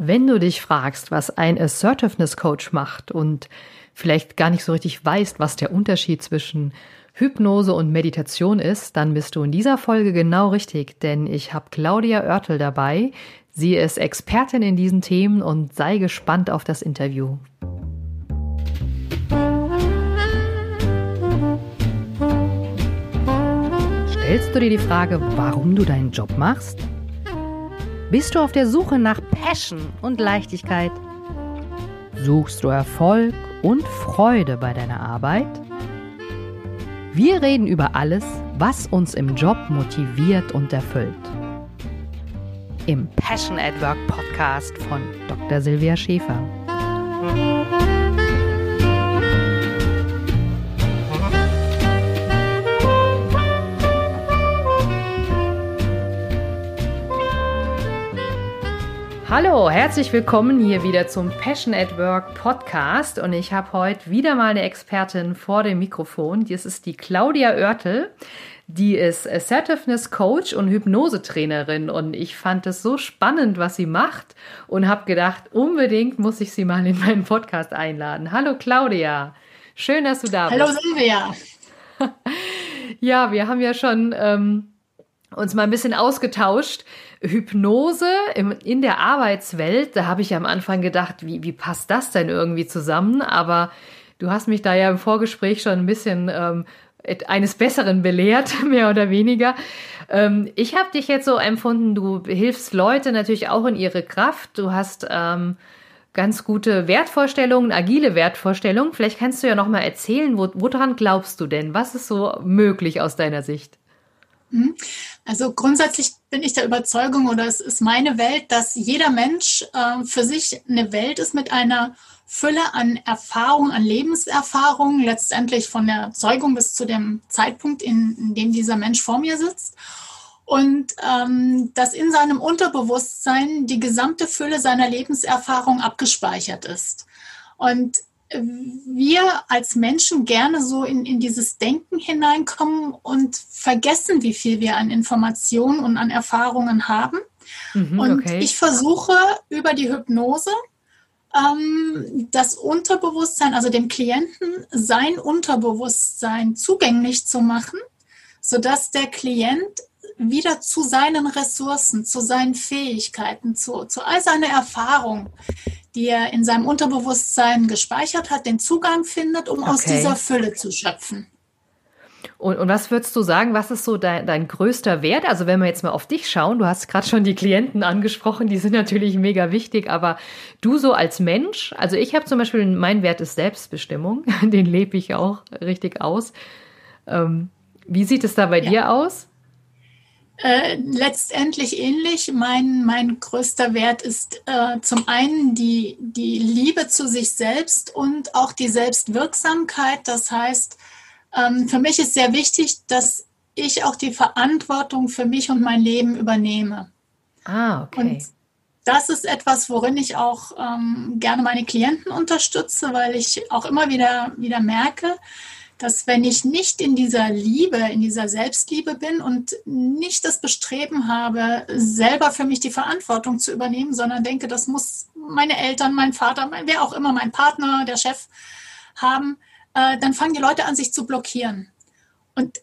Wenn du dich fragst, was ein Assertiveness Coach macht und vielleicht gar nicht so richtig weißt, was der Unterschied zwischen Hypnose und Meditation ist, dann bist du in dieser Folge genau richtig, denn ich habe Claudia Oertel dabei. Sie ist Expertin in diesen Themen und sei gespannt auf das Interview. Stellst du dir die Frage, warum du deinen Job machst? Bist du auf der Suche nach Passion und Leichtigkeit? Suchst du Erfolg und Freude bei deiner Arbeit? Wir reden über alles, was uns im Job motiviert und erfüllt. Im Passion at Work Podcast von Dr. Silvia Schäfer. Hallo, herzlich willkommen hier wieder zum Passion at Work Podcast und ich habe heute wieder mal eine Expertin vor dem Mikrofon. Das ist die Claudia Oertel. Die ist Assertiveness Coach und Hypnosetrainerin und ich fand es so spannend, was sie macht und habe gedacht, unbedingt muss ich sie mal in meinen Podcast einladen. Hallo Claudia, schön, dass du da bist. Hallo Silvia. ja, wir haben ja schon ähm, uns mal ein bisschen ausgetauscht Hypnose im, in der Arbeitswelt, da habe ich am Anfang gedacht, wie, wie passt das denn irgendwie zusammen? Aber du hast mich da ja im Vorgespräch schon ein bisschen ähm, eines Besseren belehrt, mehr oder weniger. Ähm, ich habe dich jetzt so empfunden, du hilfst Leute natürlich auch in ihre Kraft. Du hast ähm, ganz gute Wertvorstellungen, agile Wertvorstellungen. Vielleicht kannst du ja noch mal erzählen, wo, woran glaubst du denn? Was ist so möglich aus deiner Sicht? Also grundsätzlich bin ich der Überzeugung oder es ist meine Welt, dass jeder Mensch äh, für sich eine Welt ist mit einer Fülle an Erfahrung, an Lebenserfahrung, letztendlich von der Zeugung bis zu dem Zeitpunkt, in, in dem dieser Mensch vor mir sitzt. Und ähm, dass in seinem Unterbewusstsein die gesamte Fülle seiner Lebenserfahrung abgespeichert ist. Und wir als Menschen gerne so in, in dieses Denken hineinkommen und vergessen, wie viel wir an Informationen und an Erfahrungen haben. Mhm, und okay. ich versuche über die Hypnose ähm, das Unterbewusstsein, also dem Klienten sein Unterbewusstsein zugänglich zu machen, sodass der Klient wieder zu seinen Ressourcen, zu seinen Fähigkeiten, zu, zu all seiner Erfahrung, die er in seinem Unterbewusstsein gespeichert hat, den Zugang findet, um okay. aus dieser Fülle zu schöpfen. Und, und was würdest du sagen, was ist so dein, dein größter Wert? Also wenn wir jetzt mal auf dich schauen, du hast gerade schon die Klienten angesprochen, die sind natürlich mega wichtig, aber du so als Mensch, also ich habe zum Beispiel, mein Wert ist Selbstbestimmung, den lebe ich auch richtig aus. Ähm, wie sieht es da bei ja. dir aus? Äh, letztendlich ähnlich. Mein, mein größter Wert ist äh, zum einen die, die Liebe zu sich selbst und auch die Selbstwirksamkeit. Das heißt, ähm, für mich ist sehr wichtig, dass ich auch die Verantwortung für mich und mein Leben übernehme. Ah, okay. Und das ist etwas, worin ich auch ähm, gerne meine Klienten unterstütze, weil ich auch immer wieder, wieder merke, dass wenn ich nicht in dieser Liebe, in dieser Selbstliebe bin und nicht das Bestreben habe, selber für mich die Verantwortung zu übernehmen, sondern denke, das muss meine Eltern, mein Vater, mein, wer auch immer, mein Partner, der Chef haben, äh, dann fangen die Leute an, sich zu blockieren. Und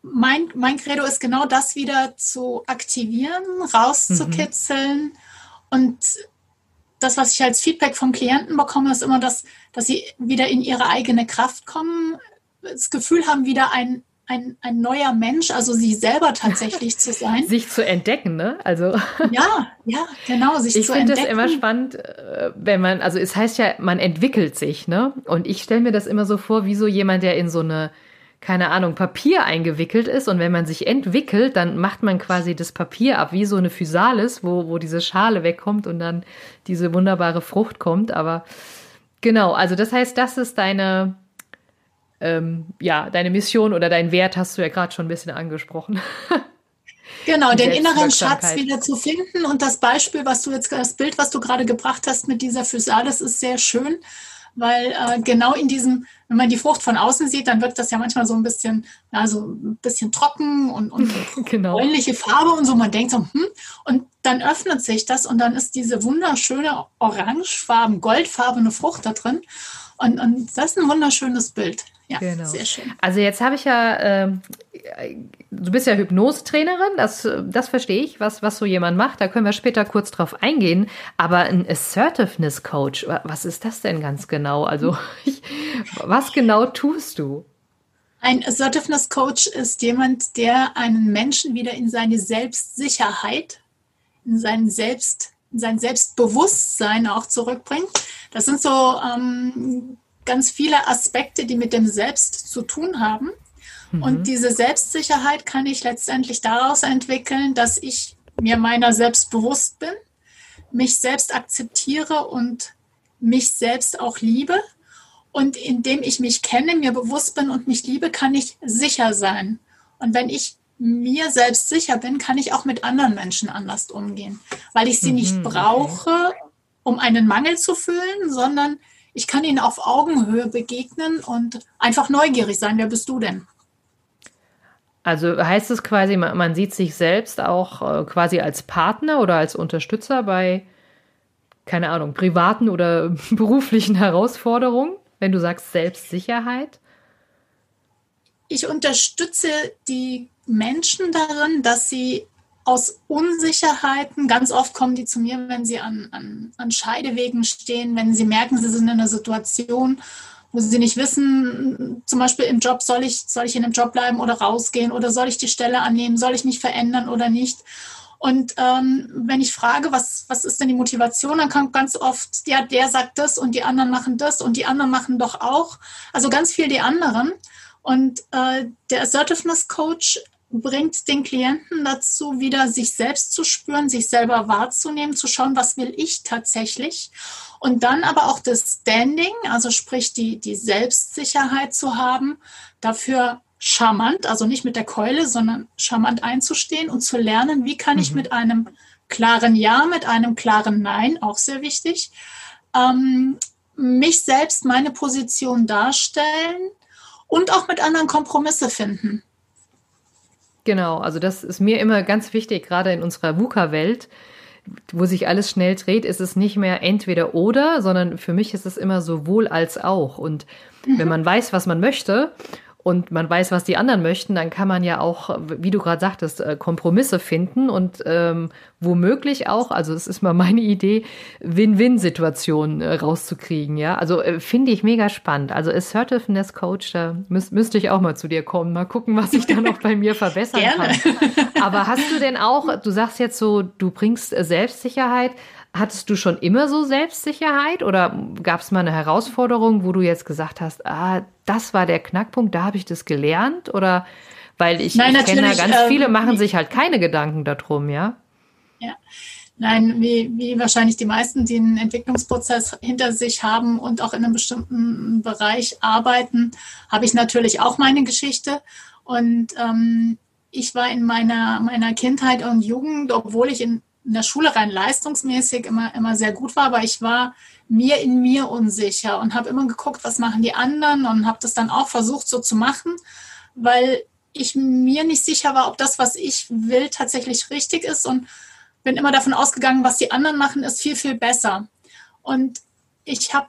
mein, mein Credo ist genau das wieder zu aktivieren, rauszukitzeln mhm. und das, was ich als Feedback vom Klienten bekomme, ist immer das, dass sie wieder in ihre eigene Kraft kommen, das Gefühl haben, wieder ein, ein, ein neuer Mensch, also sie selber tatsächlich zu sein. Sich zu entdecken, ne? Also. Ja, ja, genau, sich ich zu entdecken. Ich finde das immer spannend, äh, wenn man, also es heißt ja, man entwickelt sich, ne? Und ich stelle mir das immer so vor, wie so jemand, der in so eine, keine Ahnung, Papier eingewickelt ist. Und wenn man sich entwickelt, dann macht man quasi das Papier ab, wie so eine Physalis, wo, wo diese Schale wegkommt und dann diese wunderbare Frucht kommt. Aber genau, also das heißt, das ist deine, ähm, ja, deine Mission oder dein Wert hast du ja gerade schon ein bisschen angesprochen. Genau, den inneren Schatz wieder zu finden. Und das Beispiel, was du jetzt, das Bild, was du gerade gebracht hast mit dieser Physalis, ist sehr schön. weil äh, genau in diesem, wenn man die Frucht von außen sieht, dann wird das ja manchmal so ein bisschen, also ein bisschen trocken und, und genau. bräunliche Farbe und so. Man denkt so, hm, und dann öffnet sich das und dann ist diese wunderschöne orangefarben, goldfarbene Frucht da drin. Und, und das ist ein wunderschönes Bild. Ja, genau. sehr schön. Also jetzt habe ich ja, äh, du bist ja Hypnosetrainerin, das, das verstehe ich, was, was so jemand macht. Da können wir später kurz drauf eingehen. Aber ein Assertiveness Coach, was ist das denn ganz genau? Also ich, was genau tust du? Ein Assertiveness Coach ist jemand, der einen Menschen wieder in seine Selbstsicherheit, in sein Selbst, sein Selbstbewusstsein auch zurückbringt. Das sind so ähm, ganz viele Aspekte, die mit dem Selbst zu tun haben. Mhm. Und diese Selbstsicherheit kann ich letztendlich daraus entwickeln, dass ich mir meiner selbst bewusst bin, mich selbst akzeptiere und mich selbst auch liebe. Und indem ich mich kenne, mir bewusst bin und mich liebe, kann ich sicher sein. Und wenn ich mir selbst sicher bin, kann ich auch mit anderen Menschen anders umgehen, weil ich sie mhm, nicht brauche, um einen Mangel zu fühlen, sondern ich kann ihnen auf Augenhöhe begegnen und einfach neugierig sein. Wer bist du denn? Also heißt es quasi, man sieht sich selbst auch äh, quasi als Partner oder als Unterstützer bei, keine Ahnung, privaten oder beruflichen Herausforderungen, wenn du sagst Selbstsicherheit? Ich unterstütze die Menschen darin, dass sie aus Unsicherheiten, ganz oft kommen die zu mir, wenn sie an, an, an Scheidewegen stehen, wenn sie merken, sie sind in einer Situation, wo sie nicht wissen, zum Beispiel im Job, soll ich, soll ich in dem Job bleiben oder rausgehen oder soll ich die Stelle annehmen, soll ich mich verändern oder nicht. Und ähm, wenn ich frage, was, was ist denn die Motivation, dann kommt ganz oft, ja, der sagt das und die anderen machen das und die anderen machen doch auch. Also ganz viel die anderen. Und äh, der Assertiveness Coach bringt den Klienten dazu, wieder sich selbst zu spüren, sich selber wahrzunehmen, zu schauen, was will ich tatsächlich. Und dann aber auch das Standing, also sprich die, die Selbstsicherheit zu haben, dafür charmant, also nicht mit der Keule, sondern charmant einzustehen und zu lernen, wie kann ich mhm. mit einem klaren Ja, mit einem klaren Nein, auch sehr wichtig, ähm, mich selbst, meine Position darstellen und auch mit anderen Kompromisse finden. Genau, also das ist mir immer ganz wichtig, gerade in unserer VUCA-Welt, wo sich alles schnell dreht, ist es nicht mehr entweder oder, sondern für mich ist es immer sowohl als auch. Und mhm. wenn man weiß, was man möchte und man weiß, was die anderen möchten, dann kann man ja auch, wie du gerade sagtest, äh, Kompromisse finden und ähm, womöglich auch, also es ist mal meine Idee, Win-Win-Situationen äh, rauszukriegen. Ja, also äh, finde ich mega spannend. Also Assertiveness Coach, da müß, müsste ich auch mal zu dir kommen, mal gucken, was ich da noch bei mir verbessern kann. Aber hast du denn auch, du sagst jetzt so, du bringst Selbstsicherheit. Hattest du schon immer so Selbstsicherheit oder gab es mal eine Herausforderung, wo du jetzt gesagt hast, ah, das war der Knackpunkt, da habe ich das gelernt? Oder weil ich, Nein, ich kenne ganz ähm, viele machen sich halt keine Gedanken darum, ja? Ja. Nein, wie, wie wahrscheinlich die meisten, die einen Entwicklungsprozess hinter sich haben und auch in einem bestimmten Bereich arbeiten, habe ich natürlich auch meine Geschichte. Und ähm, ich war in meiner, meiner Kindheit und Jugend, obwohl ich in in der Schule rein leistungsmäßig immer, immer sehr gut war, aber ich war mir in mir unsicher und habe immer geguckt, was machen die anderen und habe das dann auch versucht so zu machen, weil ich mir nicht sicher war, ob das, was ich will, tatsächlich richtig ist und bin immer davon ausgegangen, was die anderen machen, ist viel, viel besser. Und ich habe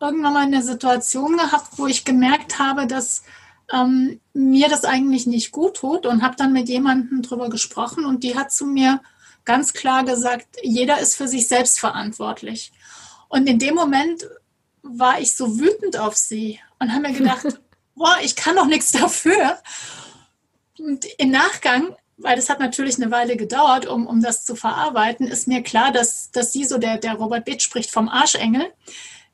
irgendwann mal eine Situation gehabt, wo ich gemerkt habe, dass ähm, mir das eigentlich nicht gut tut und habe dann mit jemandem drüber gesprochen und die hat zu mir ganz klar gesagt, jeder ist für sich selbst verantwortlich. Und in dem Moment war ich so wütend auf sie und habe mir gedacht, boah, ich kann doch nichts dafür. Und im Nachgang, weil das hat natürlich eine Weile gedauert, um, um das zu verarbeiten, ist mir klar, dass, dass sie so, der, der Robert Bitt spricht vom Arschengel,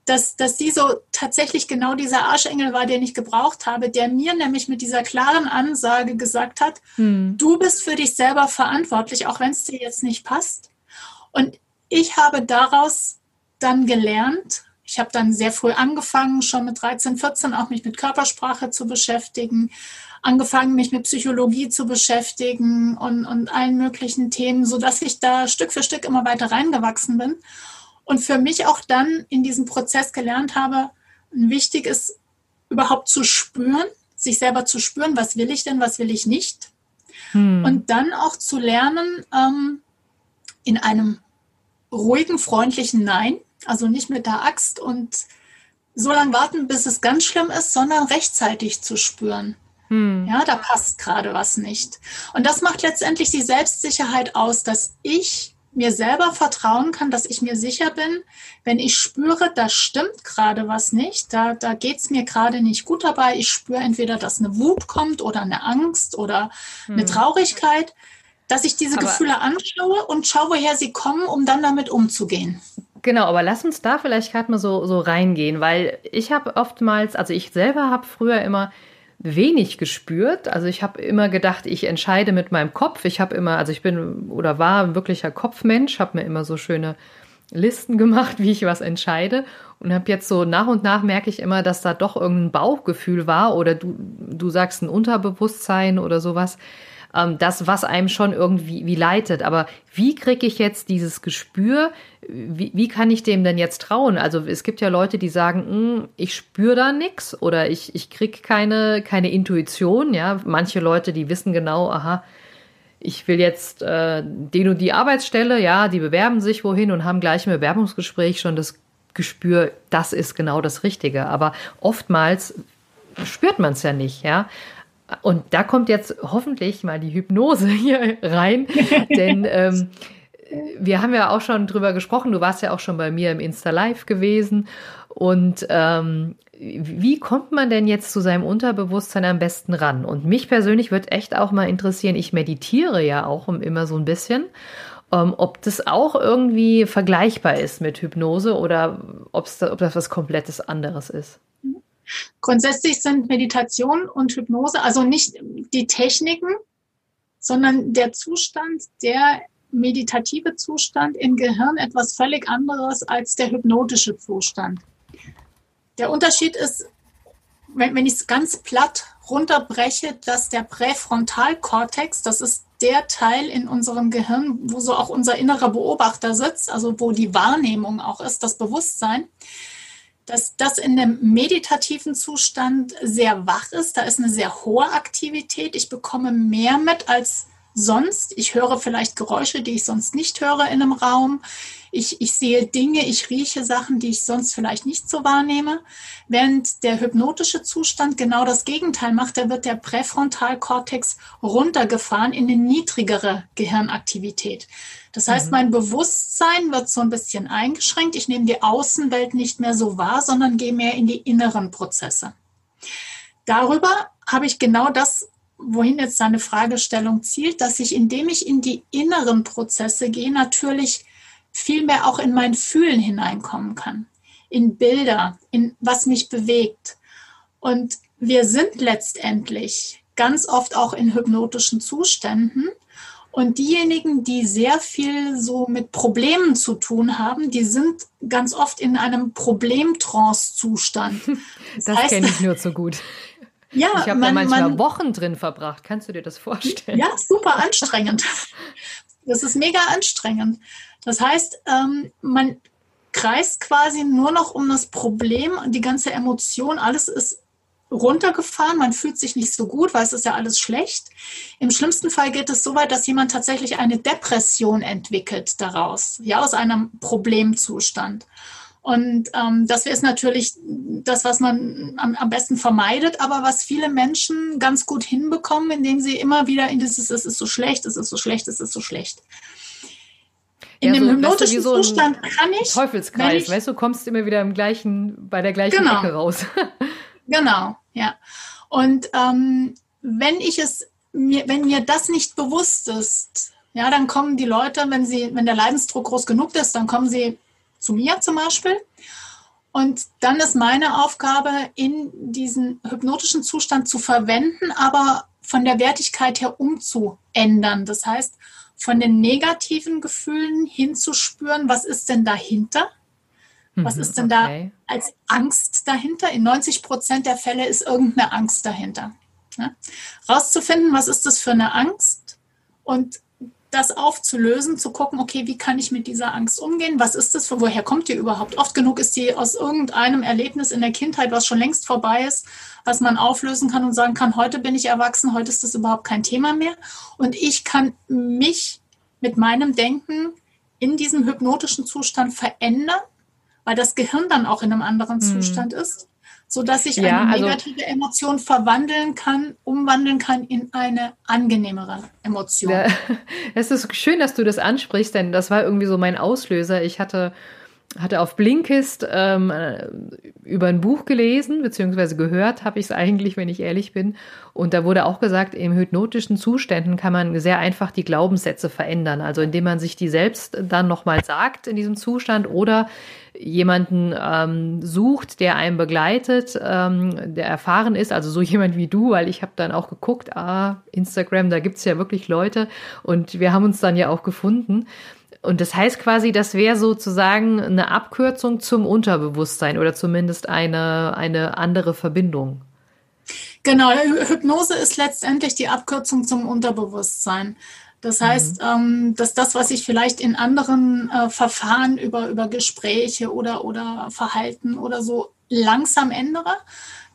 dass, dass sie so tatsächlich genau dieser Arschengel war, den ich gebraucht habe, der mir nämlich mit dieser klaren Ansage gesagt hat, hm. du bist für dich selber verantwortlich, auch wenn es dir jetzt nicht passt. Und ich habe daraus dann gelernt, ich habe dann sehr früh angefangen, schon mit 13, 14 auch mich mit Körpersprache zu beschäftigen, angefangen, mich mit Psychologie zu beschäftigen und, und allen möglichen Themen, sodass ich da Stück für Stück immer weiter reingewachsen bin und für mich auch dann in diesem Prozess gelernt habe, wichtig ist, überhaupt zu spüren, sich selber zu spüren, was will ich denn, was will ich nicht. Hm. Und dann auch zu lernen, ähm, in einem ruhigen, freundlichen Nein, also nicht mit der Axt und so lange warten, bis es ganz schlimm ist, sondern rechtzeitig zu spüren. Hm. Ja, da passt gerade was nicht. Und das macht letztendlich die Selbstsicherheit aus, dass ich mir selber vertrauen kann, dass ich mir sicher bin, wenn ich spüre, da stimmt gerade was nicht, da, da geht es mir gerade nicht gut dabei, ich spüre entweder, dass eine Wut kommt oder eine Angst oder hm. eine Traurigkeit, dass ich diese aber Gefühle anschaue und schaue, woher sie kommen, um dann damit umzugehen. Genau, aber lass uns da vielleicht gerade mal so, so reingehen, weil ich habe oftmals, also ich selber habe früher immer wenig gespürt. Also ich habe immer gedacht, ich entscheide mit meinem Kopf. Ich habe immer, also ich bin oder war ein wirklicher Kopfmensch, habe mir immer so schöne Listen gemacht, wie ich was entscheide und habe jetzt so nach und nach merke ich immer, dass da doch irgendein Bauchgefühl war oder du du sagst ein Unterbewusstsein oder sowas, ähm, das, was einem schon irgendwie wie leitet. Aber wie kriege ich jetzt dieses Gespür? Wie, wie kann ich dem denn jetzt trauen? Also es gibt ja Leute, die sagen, hm, ich spüre da nichts oder ich, ich kriege keine, keine Intuition. Ja, manche Leute, die wissen genau, aha, ich will jetzt äh, den und die Arbeitsstelle, ja, die bewerben sich wohin und haben gleich im Bewerbungsgespräch schon das Gespür, das ist genau das Richtige. Aber oftmals spürt man es ja nicht, ja. Und da kommt jetzt hoffentlich mal die Hypnose hier rein, denn ähm, wir haben ja auch schon drüber gesprochen. Du warst ja auch schon bei mir im Insta Live gewesen. Und ähm, wie kommt man denn jetzt zu seinem Unterbewusstsein am besten ran? Und mich persönlich wird echt auch mal interessieren. Ich meditiere ja auch immer so ein bisschen. Ähm, ob das auch irgendwie vergleichbar ist mit Hypnose oder da, ob das was komplettes anderes ist. Grundsätzlich sind Meditation und Hypnose, also nicht die Techniken, sondern der Zustand, der meditative Zustand im Gehirn etwas völlig anderes als der hypnotische Zustand. Der Unterschied ist, wenn, wenn ich es ganz platt runterbreche, dass der Präfrontalkortex, das ist der Teil in unserem Gehirn, wo so auch unser innerer Beobachter sitzt, also wo die Wahrnehmung auch ist, das Bewusstsein, dass das in einem meditativen Zustand sehr wach ist. Da ist eine sehr hohe Aktivität. Ich bekomme mehr mit als sonst. Ich höre vielleicht Geräusche, die ich sonst nicht höre in einem Raum. Ich, ich sehe Dinge, ich rieche Sachen, die ich sonst vielleicht nicht so wahrnehme. Während der hypnotische Zustand genau das Gegenteil macht, da wird der Präfrontalkortex runtergefahren in eine niedrigere Gehirnaktivität. Das heißt, mhm. mein Bewusstsein wird so ein bisschen eingeschränkt. Ich nehme die Außenwelt nicht mehr so wahr, sondern gehe mehr in die inneren Prozesse. Darüber habe ich genau das wohin jetzt deine Fragestellung zielt, dass ich, indem ich in die inneren Prozesse gehe, natürlich viel mehr auch in mein Fühlen hineinkommen kann, in Bilder, in was mich bewegt. Und wir sind letztendlich ganz oft auch in hypnotischen Zuständen. Und diejenigen, die sehr viel so mit Problemen zu tun haben, die sind ganz oft in einem Problemtrance-Zustand. Das, das kenne ich nur zu gut. Ja, ich habe da manchmal man, Wochen drin verbracht. Kannst du dir das vorstellen? Ja, super anstrengend. Das ist mega anstrengend. Das heißt, ähm, man kreist quasi nur noch um das Problem, die ganze Emotion, alles ist runtergefahren, man fühlt sich nicht so gut, weil es ist ja alles schlecht. Im schlimmsten Fall geht es so weit, dass jemand tatsächlich eine Depression entwickelt daraus, ja, aus einem Problemzustand. Und ähm, das ist natürlich das, was man am, am, besten vermeidet, aber was viele Menschen ganz gut hinbekommen, indem sie immer wieder in dieses, es ist so schlecht, es ist so schlecht, es ist so schlecht. In ja, dem so, hypnotischen so Zustand kann ich. Teufelskreis, ich, weißt du, kommst immer wieder im gleichen, bei der gleichen genau, Ecke raus. genau, ja. Und ähm, wenn ich es mir, wenn mir das nicht bewusst ist, ja, dann kommen die Leute, wenn sie, wenn der Leidensdruck groß genug ist, dann kommen sie zu mir zum Beispiel. Und dann ist meine Aufgabe, in diesen hypnotischen Zustand zu verwenden, aber von der Wertigkeit her umzuändern. Das heißt, von den negativen Gefühlen hinzuspüren, was ist denn dahinter? Was mhm, ist denn okay. da als Angst dahinter? In 90 Prozent der Fälle ist irgendeine Angst dahinter. Ja? Rauszufinden, was ist das für eine Angst und das aufzulösen, zu gucken, okay, wie kann ich mit dieser Angst umgehen? Was ist das? Woher kommt die überhaupt? Oft genug ist die aus irgendeinem Erlebnis in der Kindheit, was schon längst vorbei ist, was man auflösen kann und sagen kann, heute bin ich erwachsen, heute ist das überhaupt kein Thema mehr. Und ich kann mich mit meinem Denken in diesem hypnotischen Zustand verändern, weil das Gehirn dann auch in einem anderen hm. Zustand ist so dass ich ja, eine also negative also, Emotion verwandeln kann, umwandeln kann in eine angenehmere Emotion. Es ist schön, dass du das ansprichst, denn das war irgendwie so mein Auslöser. Ich hatte hatte auf Blinkist ähm, äh, über ein Buch gelesen, beziehungsweise gehört habe ich es eigentlich, wenn ich ehrlich bin. Und da wurde auch gesagt, im hypnotischen Zuständen kann man sehr einfach die Glaubenssätze verändern. Also indem man sich die selbst dann nochmal sagt in diesem Zustand oder jemanden ähm, sucht, der einen begleitet, ähm, der erfahren ist, also so jemand wie du, weil ich habe dann auch geguckt, ah, Instagram, da gibt's ja wirklich Leute und wir haben uns dann ja auch gefunden. Und das heißt quasi, das wäre sozusagen eine Abkürzung zum Unterbewusstsein oder zumindest eine, eine andere Verbindung. Genau, Hypnose ist letztendlich die Abkürzung zum Unterbewusstsein. Das heißt, mhm. ähm, dass das, was ich vielleicht in anderen äh, Verfahren über, über Gespräche oder, oder Verhalten oder so langsam ändere,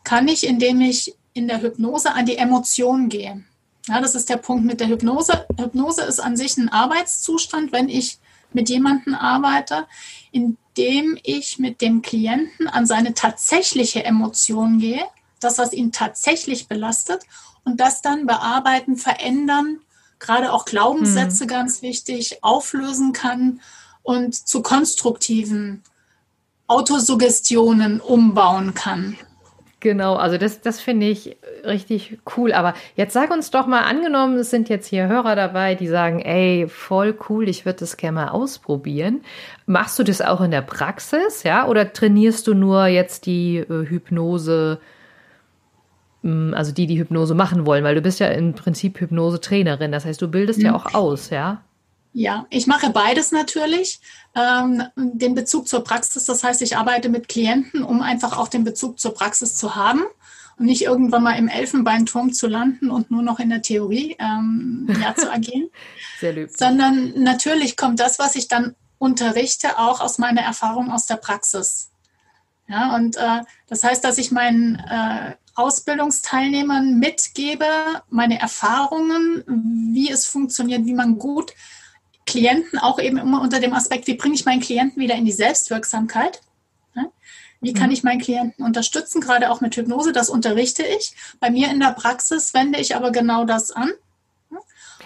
kann ich, indem ich in der Hypnose an die Emotionen gehe. Ja, das ist der Punkt mit der Hypnose. Hypnose ist an sich ein Arbeitszustand, wenn ich mit jemandem arbeite, indem ich mit dem Klienten an seine tatsächliche Emotion gehe, das, was ihn tatsächlich belastet, und das dann bearbeiten, verändern, gerade auch Glaubenssätze hm. ganz wichtig, auflösen kann und zu konstruktiven Autosuggestionen umbauen kann. Genau, also das, das finde ich richtig cool. Aber jetzt sag uns doch mal, angenommen, es sind jetzt hier Hörer dabei, die sagen, ey, voll cool, ich würde das gerne mal ausprobieren. Machst du das auch in der Praxis, ja? Oder trainierst du nur jetzt die äh, Hypnose, mh, mm, also die, die Hypnose machen wollen? Weil du bist ja im Prinzip Hypnose-Trainerin. Das heißt, du bildest mhm. ja auch aus, ja? Ja, ich mache beides natürlich. Ähm, den Bezug zur Praxis, das heißt, ich arbeite mit Klienten, um einfach auch den Bezug zur Praxis zu haben und nicht irgendwann mal im Elfenbeinturm zu landen und nur noch in der Theorie ähm, ja, zu agieren. Sehr lieb. Sondern natürlich kommt das, was ich dann unterrichte, auch aus meiner Erfahrung aus der Praxis. Ja, und äh, das heißt, dass ich meinen äh, Ausbildungsteilnehmern mitgebe, meine Erfahrungen, wie es funktioniert, wie man gut Klienten auch eben immer unter dem Aspekt, wie bringe ich meinen Klienten wieder in die Selbstwirksamkeit? Wie kann mhm. ich meinen Klienten unterstützen, gerade auch mit Hypnose? Das unterrichte ich. Bei mir in der Praxis wende ich aber genau das an.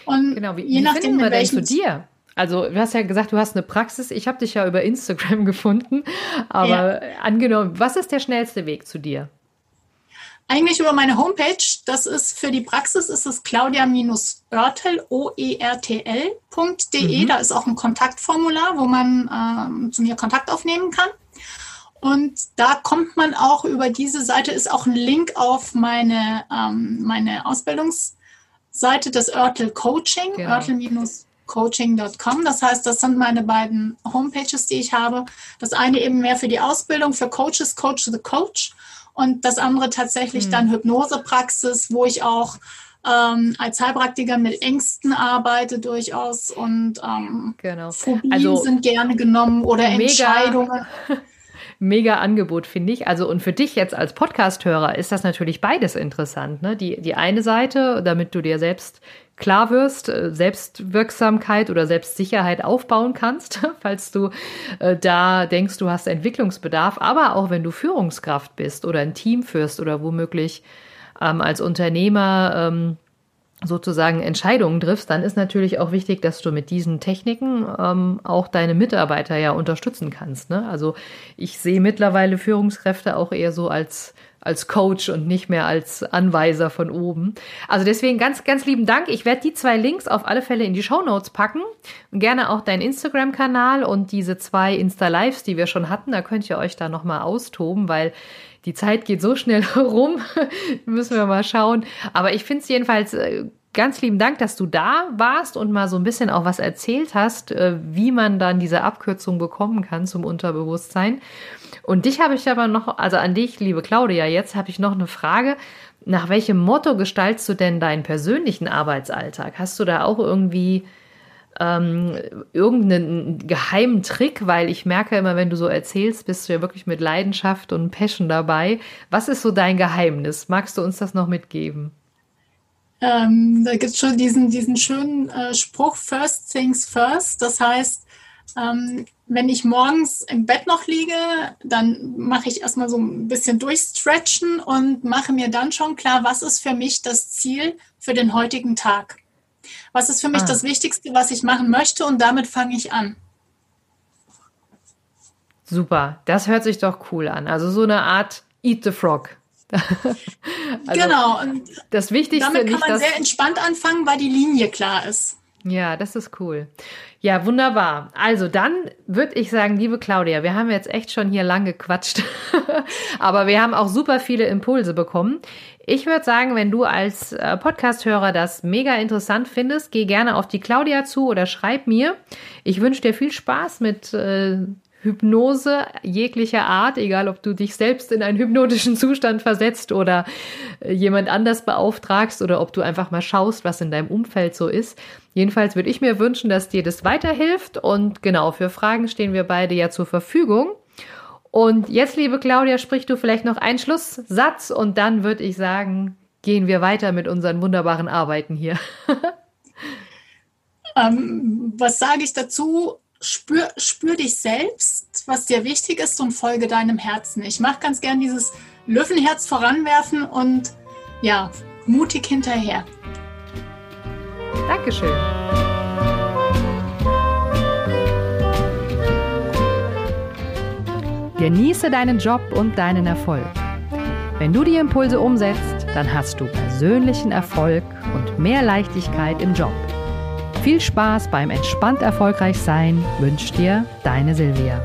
Und genau, wie, je wie nachdem, wir denn zu dir? Also du hast ja gesagt, du hast eine Praxis. Ich habe dich ja über Instagram gefunden. Aber ja. angenommen, was ist der schnellste Weg zu dir? Eigentlich über meine Homepage. Das ist für die Praxis ist es claudia-oertel, o-e-r-t-l.de. Mhm. Da ist auch ein Kontaktformular, wo man ähm, zu mir Kontakt aufnehmen kann. Und da kommt man auch über diese Seite, ist auch ein Link auf meine, ähm, meine Ausbildungsseite des Oertel Coaching, genau. oertel-coaching.com. Das heißt, das sind meine beiden Homepages, die ich habe. Das eine eben mehr für die Ausbildung, für Coaches, Coach the Coach und das andere tatsächlich hm. dann Hypnosepraxis, wo ich auch ähm, als Heilpraktiker mit Ängsten arbeite durchaus und ähm, genau. Phobien also, sind gerne genommen oder mega, Entscheidungen. Mega Angebot, finde ich. Also, und für dich jetzt als Podcast-Hörer ist das natürlich beides interessant. Ne? Die, die eine Seite, damit du dir selbst klar wirst, äh, Selbstwirksamkeit oder Selbstsicherheit aufbauen kannst, falls du äh, da denkst, du hast Entwicklungsbedarf, aber auch wenn du Führungskraft bist oder ein Team führst oder womöglich ähm, als Unternehmer ähm, sozusagen Entscheidungen triffst, dann ist natürlich auch wichtig, dass du mit diesen Techniken ähm, auch deine Mitarbeiter ja unterstützen kannst. Ne? Also ich sehe mittlerweile Führungskräfte auch eher so als als Coach und nicht mehr als Anweiser von oben. Also deswegen ganz, ganz lieben Dank. Ich werde die zwei Links auf alle Fälle in die Show Notes packen und gerne auch deinen Instagram-Kanal und diese zwei Insta-Lives, die wir schon hatten. Da könnt ihr euch da nochmal austoben, weil die Zeit geht so schnell rum. Müssen wir mal schauen. Aber ich finde es jedenfalls äh, ganz lieben Dank, dass du da warst und mal so ein bisschen auch was erzählt hast, äh, wie man dann diese Abkürzung bekommen kann zum Unterbewusstsein. Und dich habe ich aber noch, also an dich, liebe Claudia, jetzt habe ich noch eine Frage. Nach welchem Motto gestaltest du denn deinen persönlichen Arbeitsalltag? Hast du da auch irgendwie ähm, irgendeinen geheimen Trick, weil ich merke immer, wenn du so erzählst, bist du ja wirklich mit Leidenschaft und Passion dabei. Was ist so dein Geheimnis? Magst du uns das noch mitgeben? Ähm, da gibt es schon diesen, diesen schönen äh, Spruch, First Things First. Das heißt, ähm, wenn ich morgens im Bett noch liege, dann mache ich erstmal so ein bisschen durchstretchen und mache mir dann schon klar, was ist für mich das Ziel für den heutigen Tag. Was ist für mich ah. das Wichtigste, was ich machen möchte und damit fange ich an. Super, das hört sich doch cool an. Also so eine Art Eat the Frog. also genau. Und das Wichtigste. Damit kann man sehr entspannt anfangen, weil die Linie klar ist. Ja, das ist cool. Ja, wunderbar. Also dann würde ich sagen, liebe Claudia, wir haben jetzt echt schon hier lang gequatscht, aber wir haben auch super viele Impulse bekommen. Ich würde sagen, wenn du als äh, Podcast-Hörer das mega interessant findest, geh gerne auf die Claudia zu oder schreib mir. Ich wünsche dir viel Spaß mit äh, Hypnose jeglicher Art, egal ob du dich selbst in einen hypnotischen Zustand versetzt oder äh, jemand anders beauftragst oder ob du einfach mal schaust, was in deinem Umfeld so ist. Jedenfalls würde ich mir wünschen, dass dir das weiterhilft und genau, für Fragen stehen wir beide ja zur Verfügung. Und jetzt, liebe Claudia, sprichst du vielleicht noch einen Schlusssatz und dann würde ich sagen, gehen wir weiter mit unseren wunderbaren Arbeiten hier. ähm, was sage ich dazu? Spür, spür dich selbst, was dir wichtig ist und folge deinem Herzen. Ich mache ganz gern dieses Löwenherz voranwerfen und ja, mutig hinterher. Dankeschön. Genieße deinen Job und deinen Erfolg. Wenn du die Impulse umsetzt, dann hast du persönlichen Erfolg und mehr Leichtigkeit im Job. Viel Spaß beim entspannt erfolgreich sein wünscht dir deine Silvia.